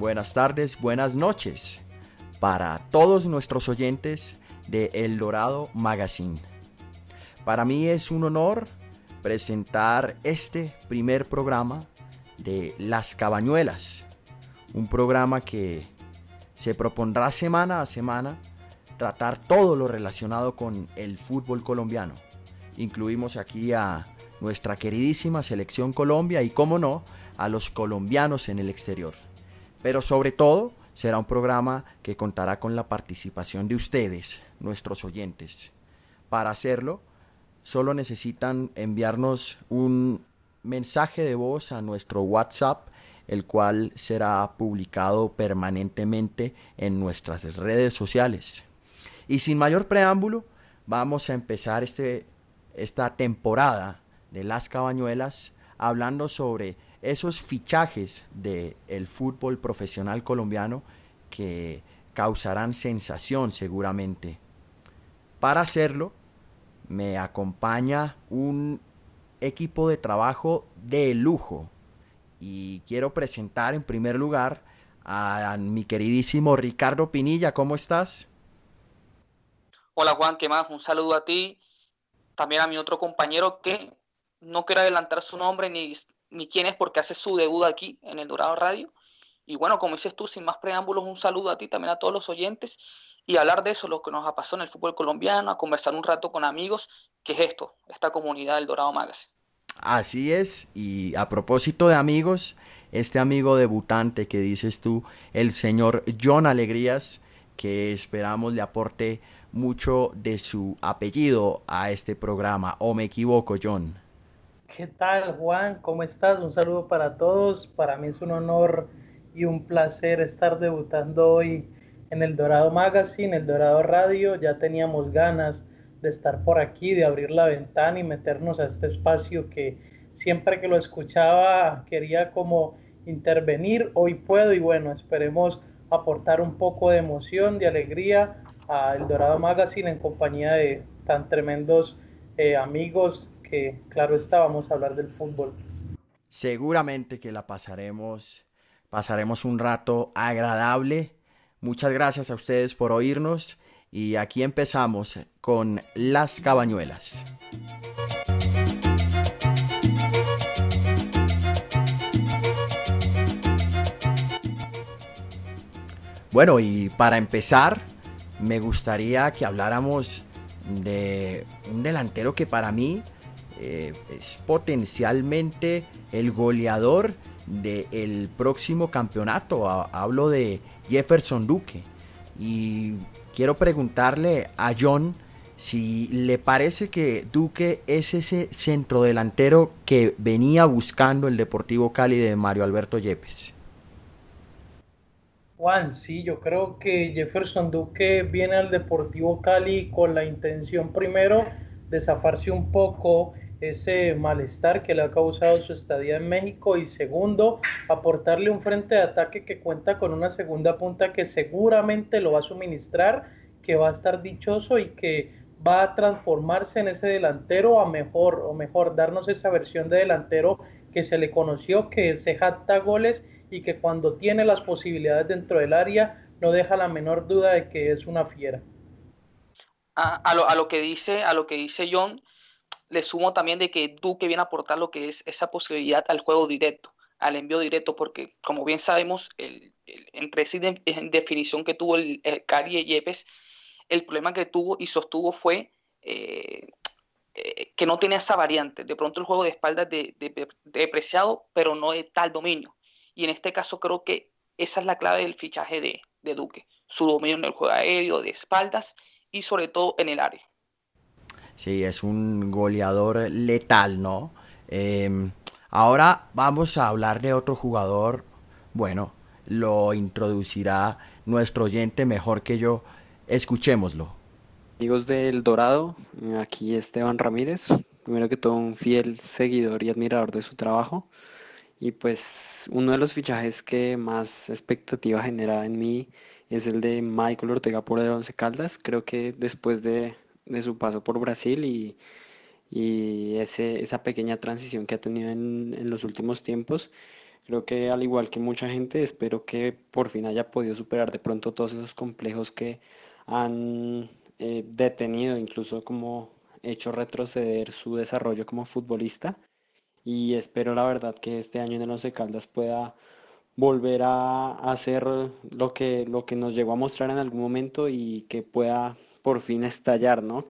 Buenas tardes, buenas noches para todos nuestros oyentes de El Dorado Magazine. Para mí es un honor presentar este primer programa de Las Cabañuelas, un programa que se propondrá semana a semana tratar todo lo relacionado con el fútbol colombiano. Incluimos aquí a nuestra queridísima selección Colombia y, como no, a los colombianos en el exterior. Pero sobre todo, será un programa que contará con la participación de ustedes, nuestros oyentes. Para hacerlo, solo necesitan enviarnos un mensaje de voz a nuestro WhatsApp, el cual será publicado permanentemente en nuestras redes sociales. Y sin mayor preámbulo, vamos a empezar este, esta temporada de las cabañuelas hablando sobre esos fichajes del fútbol profesional colombiano que causarán sensación seguramente. Para hacerlo, me acompaña un equipo de trabajo de lujo y quiero presentar en primer lugar a mi queridísimo Ricardo Pinilla. ¿Cómo estás? Hola Juan, ¿qué más? Un saludo a ti, también a mi otro compañero que no quiero adelantar su nombre ni, ni quién es porque hace su debut aquí en el Dorado Radio. Y bueno, como dices tú, sin más preámbulos, un saludo a ti, también a todos los oyentes y hablar de eso, lo que nos ha pasado en el fútbol colombiano, a conversar un rato con amigos, que es esto, esta comunidad del Dorado Magazine. Así es, y a propósito de amigos, este amigo debutante que dices tú, el señor John Alegrías, que esperamos le aporte mucho de su apellido a este programa, o me equivoco, John. ¿Qué tal, Juan? ¿Cómo estás? Un saludo para todos. Para mí es un honor y un placer estar debutando hoy en el Dorado Magazine, el Dorado Radio. Ya teníamos ganas de estar por aquí, de abrir la ventana y meternos a este espacio que siempre que lo escuchaba quería como intervenir. Hoy puedo y bueno, esperemos aportar un poco de emoción, de alegría a El Dorado Magazine en compañía de tan tremendos eh, amigos claro está, vamos a hablar del fútbol. Seguramente que la pasaremos, pasaremos un rato agradable. Muchas gracias a ustedes por oírnos y aquí empezamos con Las Cabañuelas. Bueno, y para empezar, me gustaría que habláramos de un delantero que para mí eh, es potencialmente el goleador del próximo campeonato. Hablo de Jefferson Duque. Y quiero preguntarle a John si le parece que Duque es ese centrodelantero que venía buscando el Deportivo Cali de Mario Alberto Yepes. Juan, sí, yo creo que Jefferson Duque viene al Deportivo Cali con la intención primero de zafarse un poco ese malestar que le ha causado su estadía en México y segundo, aportarle un frente de ataque que cuenta con una segunda punta que seguramente lo va a suministrar, que va a estar dichoso y que va a transformarse en ese delantero a mejor o mejor darnos esa versión de delantero que se le conoció, que se jacta goles y que cuando tiene las posibilidades dentro del área no deja la menor duda de que es una fiera. A, lo, a lo, que dice, a lo que dice John, le sumo también de que Duque viene a aportar lo que es esa posibilidad al juego directo, al envío directo, porque como bien sabemos, el, entre esa definición que tuvo el, Cari Yepes, el problema que tuvo y sostuvo fue eh, eh, que no tenía esa variante. De pronto el juego de espaldas de, depreciado, pero no de tal dominio. Y en este caso creo que esa es la clave del fichaje de, de Duque, su dominio en el juego aéreo, de espaldas y sobre todo en el área. Sí, es un goleador letal, ¿no? Em, ahora vamos a hablar de otro jugador. Bueno, lo introducirá nuestro oyente mejor que yo. Escuchémoslo. Amigos del Dorado, aquí Esteban Ramírez. Primero que todo, un fiel seguidor y admirador de su trabajo. Y pues uno de los fichajes que más expectativa genera en mí es el de Michael Ortega por el Once Caldas. Creo que después de de su paso por Brasil y, ese, esa pequeña transición que ha tenido en, los últimos tiempos, Creo que al igual que mucha gente, espero que por fin haya podido superar de pronto todos esos complejos que han eh, detenido, incluso como hecho retroceder su desarrollo como futbolista. Y espero la verdad que este año en el Once Caldas pueda volver a hacer lo que, lo que nos llegó a mostrar en algún momento y que pueda por fin estallar, ¿no?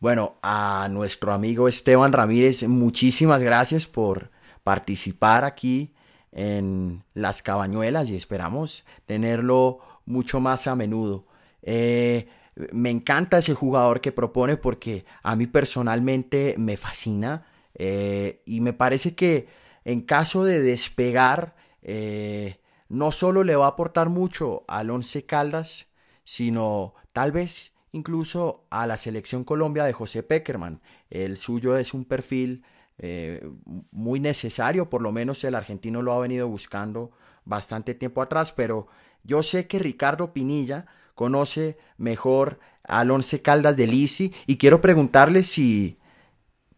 Bueno, a nuestro amigo Esteban Ramírez, muchísimas gracias por participar aquí en Las Cabañuelas y esperamos tenerlo mucho más a menudo. Eh, me encanta ese jugador que propone porque a mí personalmente me fascina eh, y me parece que en caso de despegar eh, no solo le va a aportar mucho al Once Caldas, sino tal vez incluso a la selección Colombia de José Peckerman. El suyo es un perfil eh, muy necesario, por lo menos el argentino lo ha venido buscando bastante tiempo atrás, pero yo sé que Ricardo Pinilla conoce mejor al Once Caldas de Lisi y quiero preguntarle si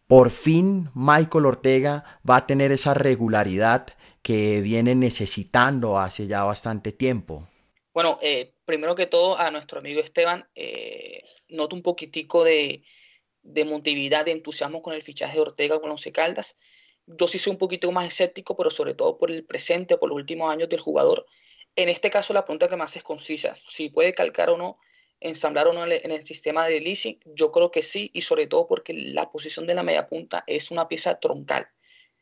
por fin Michael Ortega va a tener esa regularidad que viene necesitando hace ya bastante tiempo. Bueno, eh, primero que todo a nuestro amigo Esteban, eh, noto un poquitico de, de emotividad, de entusiasmo con el fichaje de Ortega con Once Caldas. Yo sí soy un poquito más escéptico, pero sobre todo por el presente, por los últimos años del jugador. En este caso, la pregunta que más es concisa, si puede calcar o no, ensamblar o no en el sistema de leasing, yo creo que sí, y sobre todo porque la posición de la media punta es una pieza troncal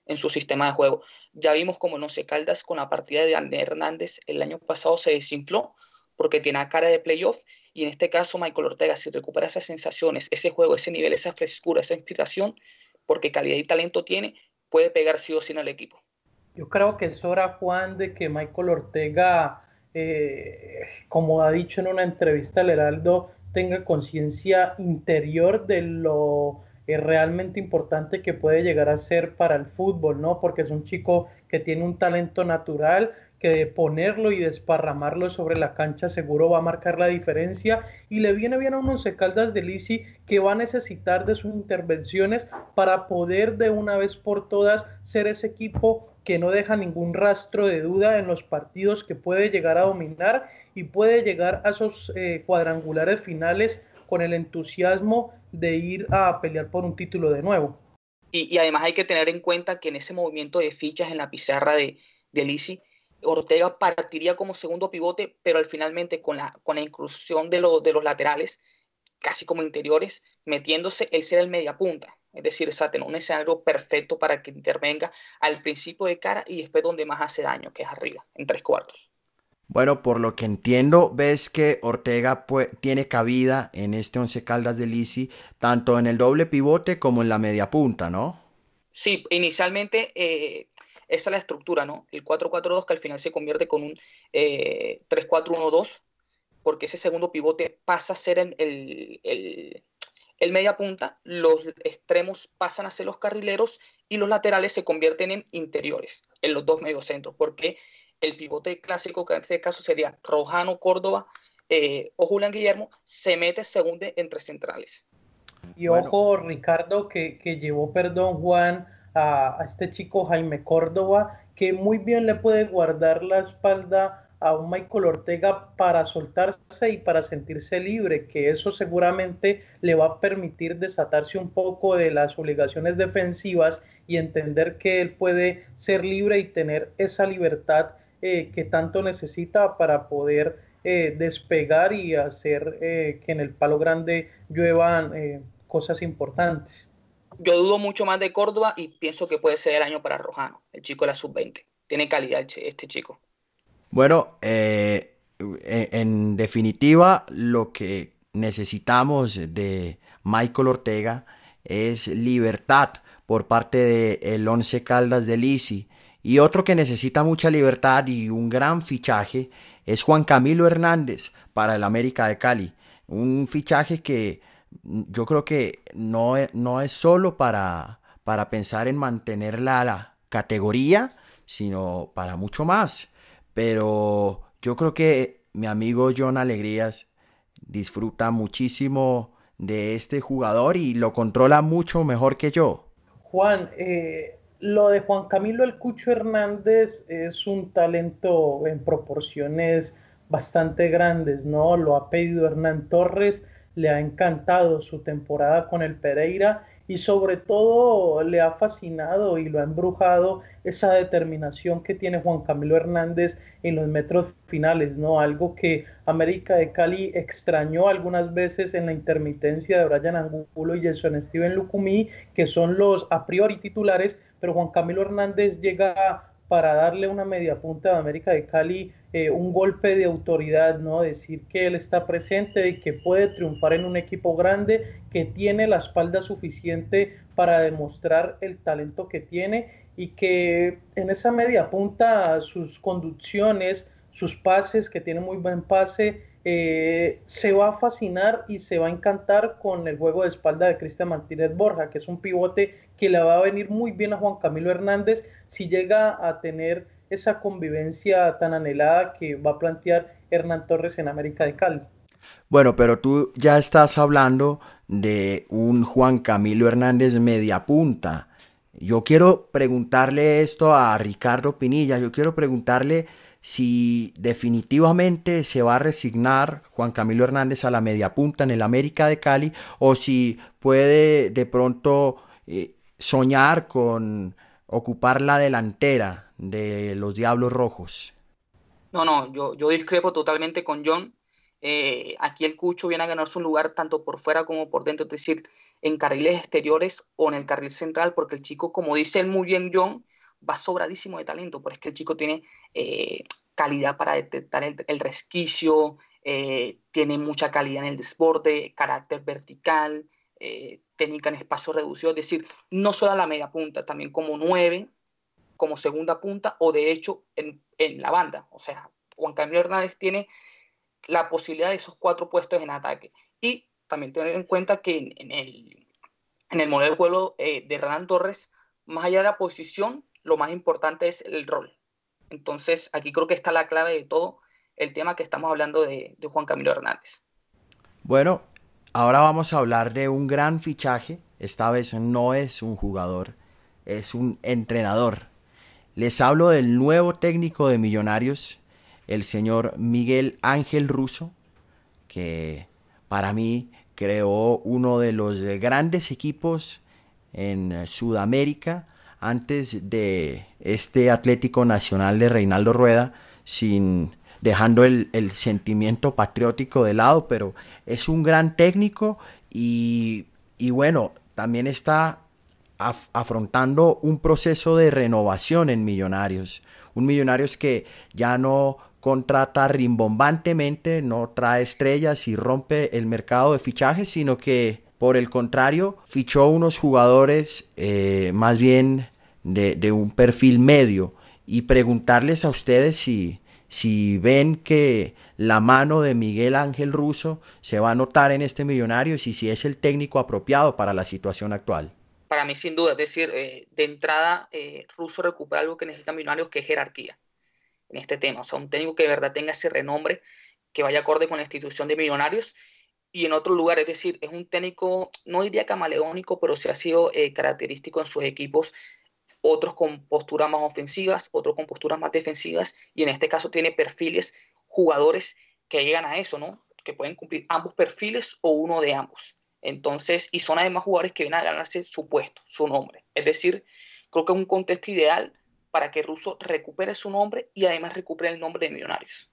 en su sistema de juego. Ya vimos como en Once Caldas con la partida de Andrés Hernández el año pasado se desinfló porque tiene cara de playoff y en este caso Michael Ortega si recupera esas sensaciones, ese juego, ese nivel, esa frescura, esa inspiración, porque calidad y talento tiene, puede pegar sí o sí en el equipo. Yo creo que es hora, Juan, de que Michael Ortega, eh, como ha dicho en una entrevista al Heraldo, tenga conciencia interior de lo eh, realmente importante que puede llegar a ser para el fútbol, ¿no? Porque es un chico que tiene un talento natural, que ponerlo y desparramarlo sobre la cancha seguro va a marcar la diferencia y le viene bien a unos Caldas de Lisi que va a necesitar de sus intervenciones para poder de una vez por todas ser ese equipo que no deja ningún rastro de duda en los partidos que puede llegar a dominar y puede llegar a esos eh, cuadrangulares finales con el entusiasmo de ir a pelear por un título de nuevo. Y, además hay que tener en cuenta que en ese movimiento de fichas en la pizarra de, de Lisi, Ortega partiría como segundo pivote, pero al finalmente con la, con la inclusión de, de los laterales, casi como interiores, metiéndose, él será el media punta. Es decir, o tener un escenario perfecto para que intervenga al principio de cara y después donde más hace daño, que es arriba, en tres cuartos. Bueno, por lo que entiendo, ves que Ortega tiene cabida en este Once Caldas de Lisi, tanto en el doble pivote como en la media punta, ¿no? Sí, inicialmente eh, esa es la estructura, ¿no? El 4-4-2 que al final se convierte con un 3-4-1-2, eh, porque ese segundo pivote pasa a ser el, el, media punta, los extremos pasan a ser los carrileros y los laterales se convierten en interiores, en los dos mediocentros, porque el pivote clásico, que en este caso sería Rojano Córdoba eh, o Julián Guillermo, se mete segundo entre centrales. Y ojo, Ricardo, que, que llevó, perdón, Juan, a, este chico Jaime Córdoba, que muy bien le puede guardar la espalda a un Michael Ortega para soltarse y para sentirse libre, que eso seguramente le va a permitir desatarse un poco de las obligaciones defensivas y entender que él puede ser libre y tener esa libertad eh, que tanto necesita para poder eh, despegar y hacer eh, que en el palo grande lluevan cosas importantes. Yo dudo mucho más de Córdoba y pienso que puede ser el año para Rojano, el chico de la sub-20. Tiene calidad este chico. Bueno, eh, en definitiva, lo que necesitamos de Michael Ortega es libertad por parte de el Once Caldas de Lisi. Y otro que necesita mucha libertad y un gran fichaje es Juan Camilo Hernández para el América de Cali. Un fichaje que yo creo que no, e, no es solo para, para pensar en mantener la, categoría, sino para mucho más. Pero yo creo que mi amigo John Alegrías disfruta muchísimo de este jugador y lo controla mucho mejor que yo. Juan, eh, lo de Juan Camilo El Cucho Hernández es un talento en proporciones bastante grandes, ¿no? Lo ha pedido Hernán Torres, le ha encantado su temporada con el Pereira y sobre todo le ha fascinado y lo ha embrujado esa determinación que tiene Juan Camilo Hernández en los metros finales, ¿no? Algo que América de Cali extrañó algunas veces en la intermitencia de Brian Angulo y Jason Steven Lucumí, que son los a priori titulares, pero Juan Camilo Hernández llega para darle una media punta de América de Cali eh, un golpe de autoridad, ¿no? Decir que él está presente y que puede triunfar en un equipo grande, que tiene la espalda suficiente para demostrar el talento que tiene y que en esa media punta sus conducciones, sus pases, que tiene muy buen pase, eh, se va a fascinar y se va a encantar con el juego de espalda de Cristian Martínez Borja, que es un pivote que le va a venir muy bien a Juan Camilo Hernández si llega a tener esa convivencia tan anhelada que va a plantear Hernán Torres en América de Cali. Bueno, pero tú ya estás hablando de un Juan Camilo Hernández media punta. Yo quiero preguntarle esto a Ricardo Pinilla, yo quiero preguntarle si definitivamente se va a resignar Juan Camilo Hernández a la media punta en el América de Cali o si puede de pronto eh, soñar con ocupar la delantera de los Diablos Rojos. No, no, yo, yo discrepo totalmente con John. Eh, aquí el Cucho viene a ganarse un lugar tanto por fuera como por dentro, es decir, en carriles exteriores o en el carril central, porque el chico, como dice muy bien John, va sobradísimo de talento, porque es que el chico tiene eh, calidad para detectar el, resquicio, eh, tiene mucha calidad en el desborde, carácter vertical, eh, técnica en espacio reducido, es decir, no solo a la media punta, también como nueve, como segunda punta o de hecho en, la banda. O sea, Juan Camilo Hernández tiene la posibilidad de esos cuatro puestos en ataque. Y también tener en cuenta que en, el, en el modelo de juego de Hernán Torres, más allá de la posición, lo más importante es el rol. Entonces, aquí creo que está la clave de todo el tema que estamos hablando de, Juan Camilo Hernández. Bueno, ahora vamos a hablar de un gran fichaje. Esta vez no es un jugador, es un entrenador. Les hablo del nuevo técnico de Millonarios, el señor Miguel Ángel Russo, que para mí creó uno de los grandes equipos en Sudamérica antes de este Atlético Nacional de Reinaldo Rueda, sin dejando el, sentimiento patriótico de lado, pero es un gran técnico y, bueno, también está afrontando un proceso de renovación en Millonarios. Un Millonarios que ya no contrata rimbombantemente, no trae estrellas y rompe el mercado de fichajes, sino que por el contrario, fichó unos jugadores eh, más bien de, un perfil medio y preguntarles a ustedes si, si ven que la mano de Miguel Ángel Russo se va a notar en este millonario y si, es el técnico apropiado para la situación actual. Para mí, sin duda, es decir, eh, de entrada, eh, Russo recupera algo que necesita Millonarios, que es jerarquía en este tema. O sea, un técnico que de verdad tenga ese renombre, que vaya acorde con la institución de Millonarios y en otro lugar, es decir, es un técnico, no diría camaleónico, pero sí ha sido eh, característico en sus equipos, otros con posturas más ofensivas, otros con posturas más defensivas, y en este caso tiene perfiles, jugadores que llegan a eso, ¿no? Que pueden cumplir ambos perfiles o uno de ambos. Entonces, y son además jugadores que vienen a ganarse su puesto, su nombre. Es decir, creo que es un contexto ideal para que Russo recupere su nombre y además recupere el nombre de Millonarios.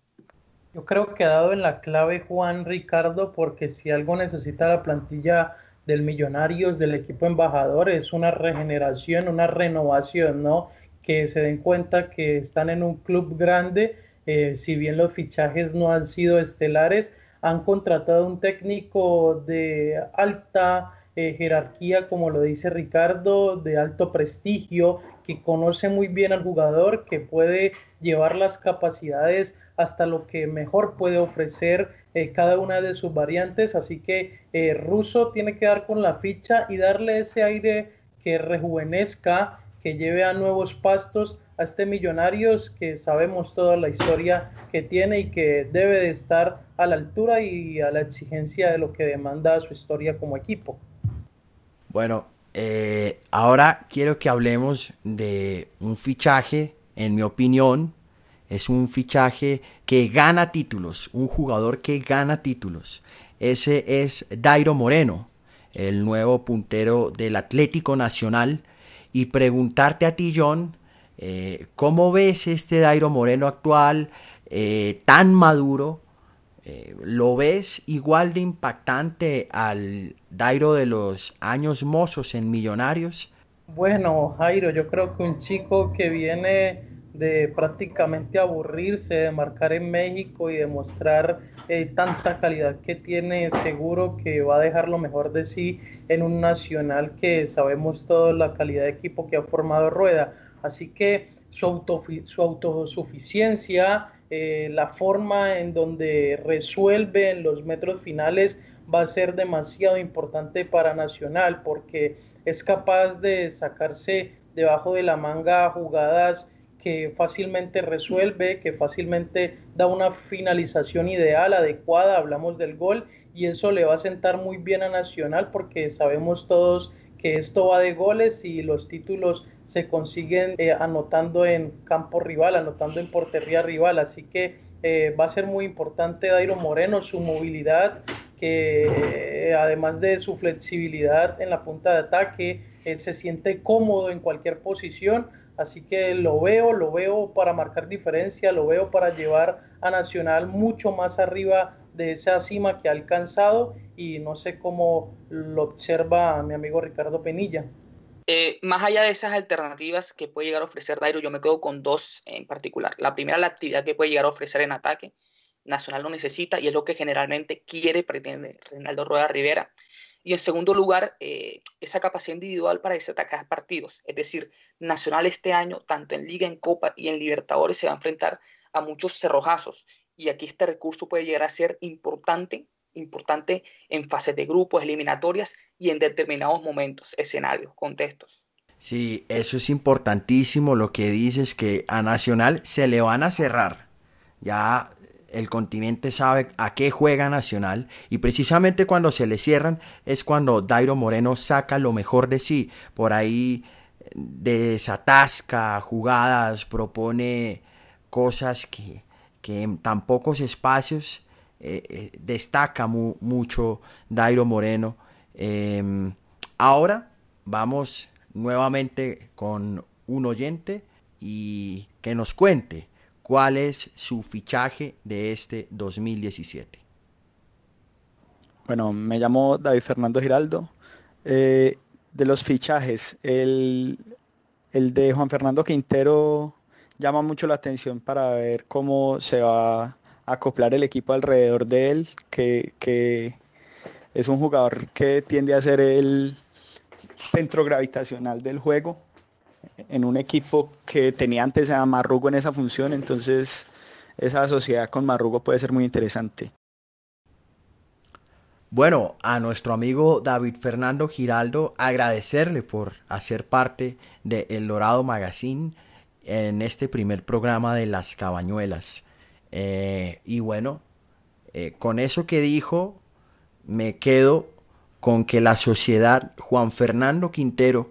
Yo creo que ha dado en la clave Juan Ricardo, porque si algo necesita la plantilla del Millonarios, del equipo embajador, es una regeneración, una renovación, ¿no? Que se den cuenta que están en un club grande, eh, si bien los fichajes no han sido estelares, han contratado un técnico de alta eh, jerarquía, como lo dice Ricardo, de alto prestigio, que conoce muy bien al jugador, que puede llevar las capacidades hasta lo que mejor puede ofrecer eh, cada una de sus variantes. Así que eh, Russo tiene que dar con la ficha y darle ese aire que rejuvenezca, que lleve a nuevos pastos a este Millonarios que sabemos toda la historia que tiene y que debe de estar a la altura y a la exigencia de lo que demanda su historia como equipo. Bueno, eh, ahora quiero que hablemos de un fichaje, en mi opinión, es un fichaje que gana títulos, un jugador que gana títulos. Ese es Dairo Moreno, el nuevo puntero del Atlético Nacional. Y preguntarte a ti, John, eh, ¿cómo ves este Dairo Moreno actual, eh, tan maduro? Eh, ¿Lo ves igual de impactante al Dairo de los años mozos en Millonarios? Bueno, Jairo, yo creo que un chico que viene de prácticamente aburrirse, de marcar en México y demostrar eh, tanta calidad que tiene, seguro que va a dejar lo mejor de sí en un nacional que sabemos toda la calidad de equipo que ha formado Rueda. Así que su, su autosuficiencia, eh, la forma en donde resuelve en los metros finales va a ser demasiado importante para Nacional porque es capaz de sacarse debajo de la manga jugadas que fácilmente resuelve, que fácilmente da una finalización ideal, adecuada, hablamos del gol, y eso le va a sentar muy bien a Nacional porque sabemos todos que esto va de goles y los títulos se consiguen eh, anotando en campo rival, anotando en portería rival, así que eh, va a ser muy importante Dairo Moreno, su movilidad, que eh, además de su flexibilidad en la punta de ataque, se siente cómodo en cualquier posición, Así que lo veo, lo veo para marcar diferencia, lo veo para llevar a Nacional mucho más arriba de esa cima que ha alcanzado. Y no sé cómo lo observa mi amigo Ricardo Penilla. Eh, más allá de esas alternativas que puede llegar a ofrecer Dairo, yo me quedo con dos en particular. La primera, la actividad que puede llegar a ofrecer en ataque. Nacional lo necesita y es lo que generalmente quiere, pretende Reinaldo Rueda Rivera. Y en segundo lugar, eh, esa capacidad individual para desatacar partidos. Es decir, Nacional este año, tanto en Liga, en Copa y en Libertadores, se va a enfrentar a muchos cerrojazos. Y aquí este recurso puede llegar a ser importante, importante en fases de grupos, eliminatorias y en determinados momentos, escenarios, contextos. Sí, eso es importantísimo lo que dices, que a Nacional se le van a cerrar. Ya el continente sabe a qué juega Nacional y precisamente cuando se le cierran es cuando Dairo Moreno saca lo mejor de sí. Por ahí desatasca jugadas, propone cosas que, en tan pocos espacios eh, eh, destaca mucho Dairo Moreno. Em, ahora vamos nuevamente con un oyente y que nos cuente cuál es su fichaje de este 2017. Bueno, me llamo David Fernando Giraldo. Eh, de los fichajes, el, de Juan Fernando Quintero llama mucho la atención para ver cómo se va acoplar el equipo alrededor de él, que, que es un jugador que tiende a ser el centro gravitacional del juego en un equipo que tenía antes a Marrugo en esa función, entonces esa sociedad con Marrugo puede ser muy interesante. Bueno, a nuestro amigo David Fernando Giraldo agradecerle por hacer parte de El Dorado Magazine en este primer programa de Las Cabañuelas. Eh, y bueno, eh, con eso que dijo, me quedo con que la sociedad Juan Fernando Quintero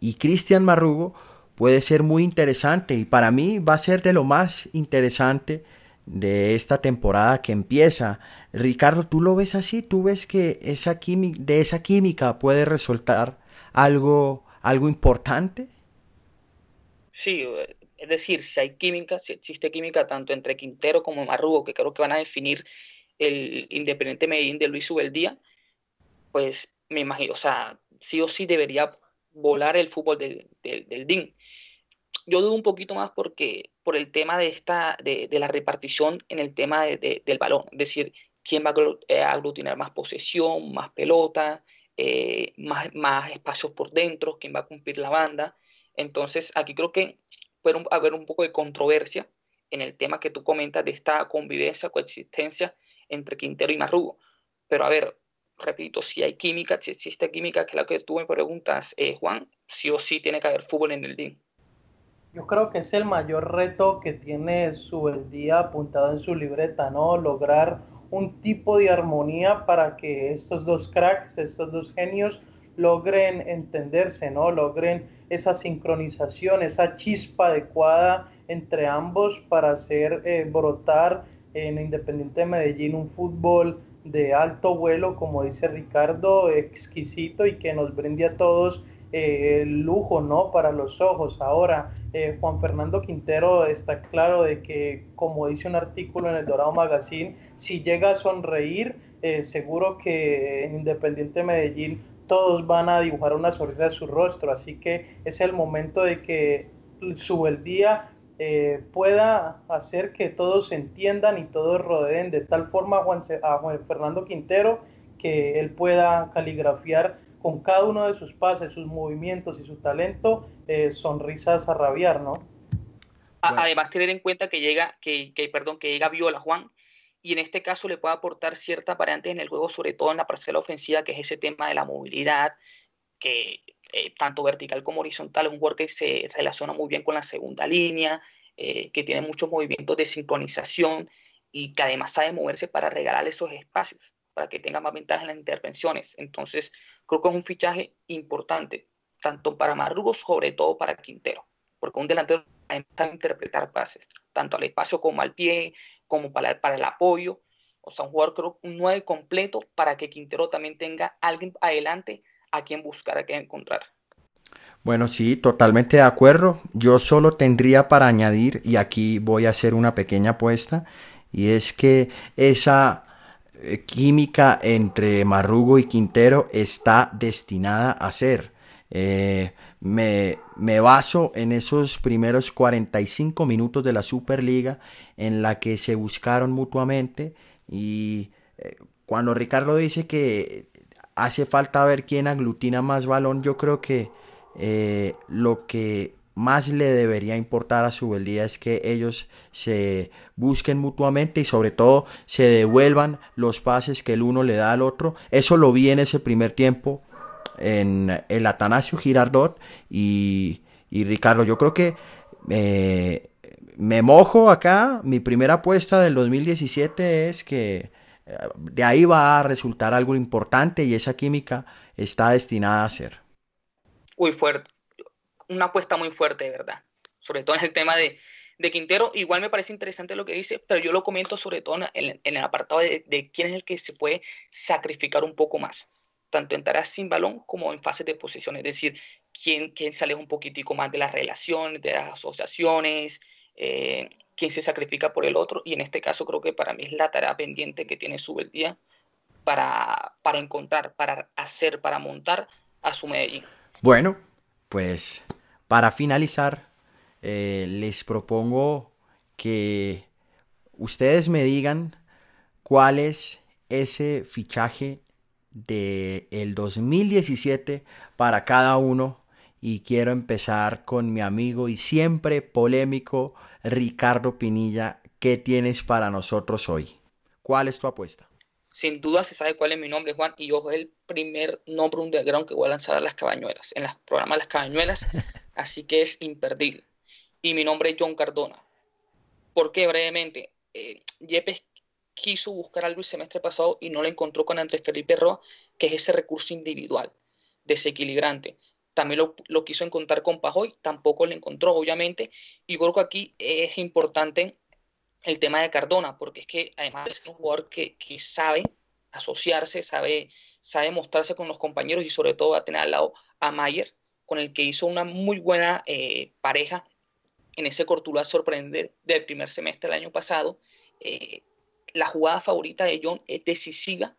y Cristian Marrugo puede ser muy interesante y para mí va a ser de lo más interesante de esta temporada que empieza. Ricardo, ¿tú lo ves así? ¿Tú ves que esa de esa química puede resultar algo, algo importante? Sí, es decir, si hay química, si existe química tanto entre Quintero como Marrugo, que creo que van a definir el Independiente Medellín de Luis Ubeldía, pues me imagino, o sea, sí o sí debería volar el fútbol del, del, DIN. Yo dudo un poquito más porque por el tema de, esta, de, la repartición en el tema del balón, es decir, quién va a eh, aglutinar más posesión, más pelota, eh, más, más espacios por dentro, quién va a cumplir la banda. Entonces, aquí creo que haber un poco de controversia en el tema que tú comentas de esta convivencia, coexistencia entre Quintero y Marrugo. Pero a ver, repito, si hay química, si existe química, que es lo que tú me preguntas, eh, Juan, sí o sí tiene que haber fútbol en el DIN. Yo creo que es el mayor reto que tiene su día apuntado en su libreta, ¿no? Lograr un tipo de armonía para que estos dos cracks, estos dos genios, logren entenderse, ¿no? Logren esa sincronización, esa chispa adecuada entre ambos para hacer eh, brotar en Independiente de Medellín un fútbol de alto vuelo, como dice Ricardo, exquisito y que nos brinde a todos eh, el lujo, ¿no? Para los ojos. Ahora, eh, Juan Fernando Quintero está claro de que, como dice un artículo en el Dorado Magazine, si llega a sonreír, seguro que en Independiente Medellín todos van a dibujar una sonrisa en su rostro, así que es el momento de que su el día eh, pueda hacer que todos se entiendan y todos rodeen de tal forma a Juan, Fernando Quintero que él pueda caligrafiar con cada uno de sus pases, sus movimientos y su talento eh, sonrisas a rabiar, ¿no? Además, tener en cuenta que llega, que, que, perdón, que llega Viola, Juan, y en este caso le puede aportar ciertas variantes en el juego, sobre todo en la parcela ofensiva, que es ese tema de la movilidad, que eh, tanto vertical como horizontal, es un jugador que se relaciona muy bien con la segunda línea, eh, que tiene muchos movimientos de sincronización y que además sabe moverse para regalar esos espacios, para que tenga más ventaja en las intervenciones. Entonces, creo que es un fichaje importante, tanto para Marrugo, sobre todo para Quintero, porque un delantero a interpretar pases, tanto al espacio como al pie, como para, el apoyo. O sea, un jugador creo un 9 completo para que Quintero también tenga alguien adelante a quien buscar, a quien encontrar. Bueno, sí, totalmente de acuerdo. Yo solo tendría para añadir, y aquí voy a hacer una pequeña apuesta, y es que esa eh, química entre Marrugo y Quintero está destinada a ser. Eh, me, me, baso en esos primeros 45 minutos de la Superliga en la que se buscaron mutuamente y eh, cuando Ricardo dice que hace falta ver quién aglutina más balón, yo creo que eh, lo que más le debería importar a su es que ellos se busquen mutuamente y sobre todo se devuelvan los pases que el uno le da al otro. Eso lo vi en ese primer tiempo en el Atanasio Girardot y, Ricardo. Yo creo que eh, me mojo acá. Mi primera apuesta del 2017 es que eh, de ahí va a resultar algo importante y esa química está destinada a ser. Muy fuerte. Una apuesta muy fuerte, de verdad. Sobre todo en el tema de, Quintero. Igual me parece interesante lo que dice, pero yo lo comento sobre todo en, el apartado de, de, quién es el que se puede sacrificar un poco más tanto en tareas sin balón como en fases de posesión, es decir, quién, quién se aleja un poquitico más de las relaciones, de las asociaciones, eh, quién se sacrifica por el otro, y en este caso creo que para mí es la tarea pendiente que tiene Subeldía para, para encontrar, para hacer, para montar a su Medellín. Bueno, pues para finalizar, eh, les propongo que ustedes me digan cuál es ese fichaje del el 2017 para cada uno y quiero empezar con mi amigo y siempre polémico Ricardo Pinilla. ¿Qué tienes para nosotros hoy? ¿Cuál es tu apuesta? Sin duda se sabe cuál es mi nombre, Juan, y yo es el primer nombre underground que voy a lanzar a las cabañuelas, en el programa Las Cabañuelas, así que es imperdible. Y mi nombre es John Cardona. ¿Por qué brevemente? Eh, Yepes quiso buscar algo el semestre pasado y no lo encontró con Andrés Felipe Roa, que es ese recurso individual, desequilibrante. También lo, quiso encontrar con Pajoy, tampoco lo encontró, obviamente. Y creo que aquí es importante el tema de Cardona, porque es que además es un jugador que, sabe asociarse, sabe, sabe mostrarse con los compañeros y sobre todo va a tener al lado a Mayer, con el que hizo una muy buena eh, pareja en ese Cortuluá sorprendente del primer semestre del año pasado. Eh, la jugada favorita de John es decisiva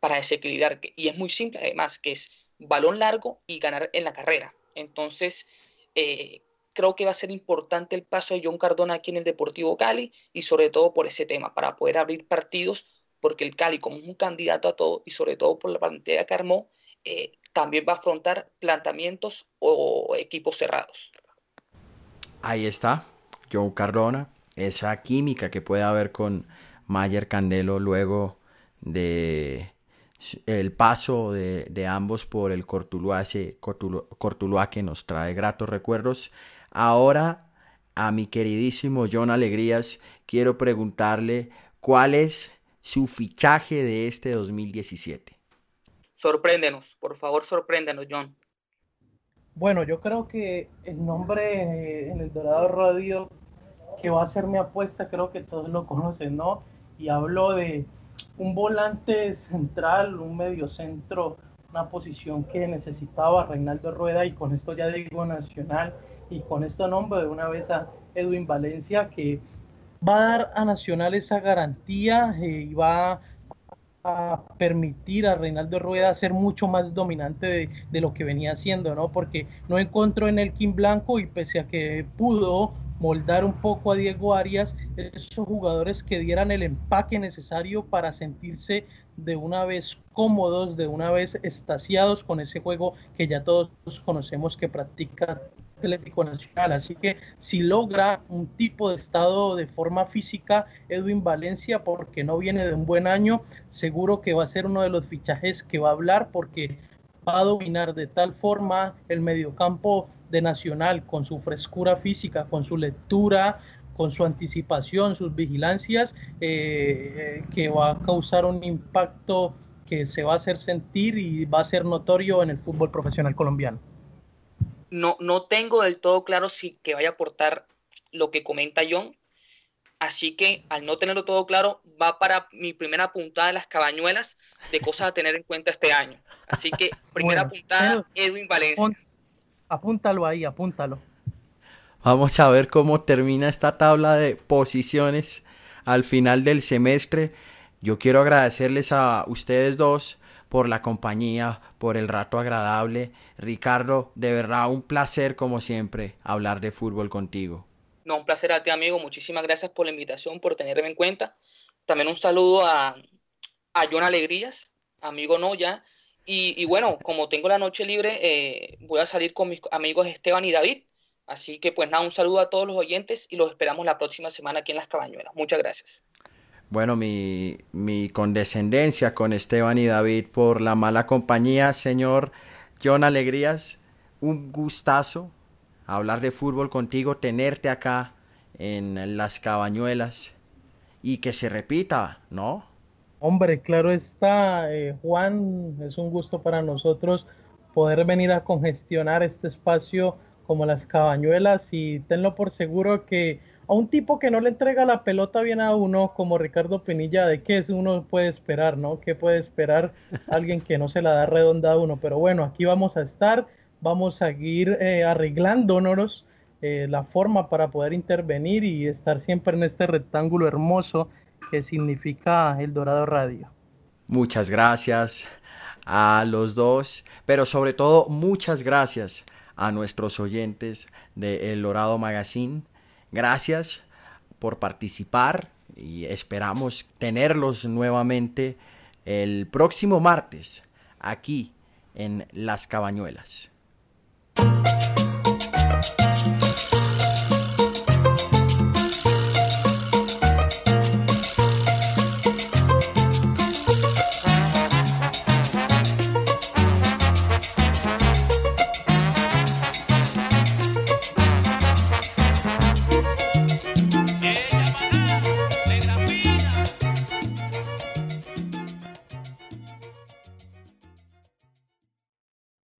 para desequilibrar. Y es muy simple además, que es balón largo y ganar en la carrera. Entonces, eh, creo que va a ser importante el paso de John Cardona aquí en el Deportivo Cali y sobre todo por ese tema, para poder abrir partidos, porque el Cali como un candidato a todo y sobre todo por la pantalla que armó, eh, también va a afrontar planteamientos o equipos cerrados. Ahí está, John Cardona, esa química que puede haber con Mayer Candelo luego de el paso de, ambos por el Cortuluá que nos trae gratos recuerdos. Ahora a mi queridísimo John Alegrías quiero preguntarle cuál es su fichaje de este 2017. sorpréndenos, por favor, sorpréndenos, John. Bueno, yo creo que el nombre en el Dorado Radio que va a ser mi apuesta, creo que todos lo conocen, ¿no? Y hablo de un volante central, un medio centro, una posición que necesitaba Reinaldo Rueda y con esto ya digo Nacional y con esto nombre de una vez a Edwin Valencia que va a dar a Nacional esa garantía eh, y va a permitir a Reinaldo Rueda ser mucho más dominante de, de, lo que venía haciendo, ¿no? Porque no encontró en el Kim Blanco y pese a que pudo moldar un poco a Diego Arias, esos jugadores que dieran el empaque necesario para sentirse de una vez cómodos, de una vez estaciados con ese juego que ya todos conocemos que practica Atlético Nacional. Así que si logra un tipo de estado de forma física, Edwin Valencia, porque no viene de un buen año, seguro que va a ser uno de los fichajes que va a hablar porque va a dominar de tal forma el mediocampo de Nacional con su frescura física, con su lectura, con su anticipación, sus vigilancias, eh, eh, que va a causar un impacto que se va a hacer sentir y va a ser notorio en el fútbol profesional colombiano. No, no tengo del todo claro si que vaya a aportar lo que comenta John, así que al no tenerlo todo claro, va para mi primera puntada de las cabañuelas de cosas a tener en cuenta este año. Así que primera puntada, Edwin Valencia. Apúntalo ahí, apúntalo. Vamos a ver cómo termina esta tabla de posiciones al final del semestre. Yo quiero agradecerles a ustedes dos por la compañía, por el rato agradable. Ricardo, de verdad un placer como siempre hablar de fútbol contigo. No, un placer a ti amigo. Muchísimas gracias por la invitación, por tenerme en cuenta. También un saludo a, a John Alegrías, amigo no ya. Y, y bueno, como tengo la noche libre, eh, voy a salir con mis amigos Esteban y David Así que pues nada, un saludo a todos los oyentes y los esperamos la próxima semana aquí en Las Cabañuelas. Muchas gracias. Bueno, mi, mi condescendencia con Esteban y David por la mala compañía, señor John Alegrías. Un gustazo hablar de fútbol contigo, tenerte acá en Las Cabañuelas y que se repita, ¿no? Hombre, claro está, eh, Juan, es un gusto para nosotros poder venir a congestionar este espacio como las cabañuelas y tenlo por seguro que a un tipo que no le entrega la pelota bien a uno como Ricardo Penilla, ¿de qué es uno puede esperar, no? ¿Qué puede esperar alguien que no se la da redonda a uno? Pero bueno, aquí vamos a estar, vamos a seguir eh, arreglándonos eh, la forma para poder intervenir y estar siempre en este rectángulo hermoso que significa El Dorado Radio. Muchas gracias a los dos, pero sobre todo muchas gracias a nuestros oyentes de El Dorado Magazine. Gracias por participar y esperamos tenerlos nuevamente el próximo martes aquí en Las Cabañuelas.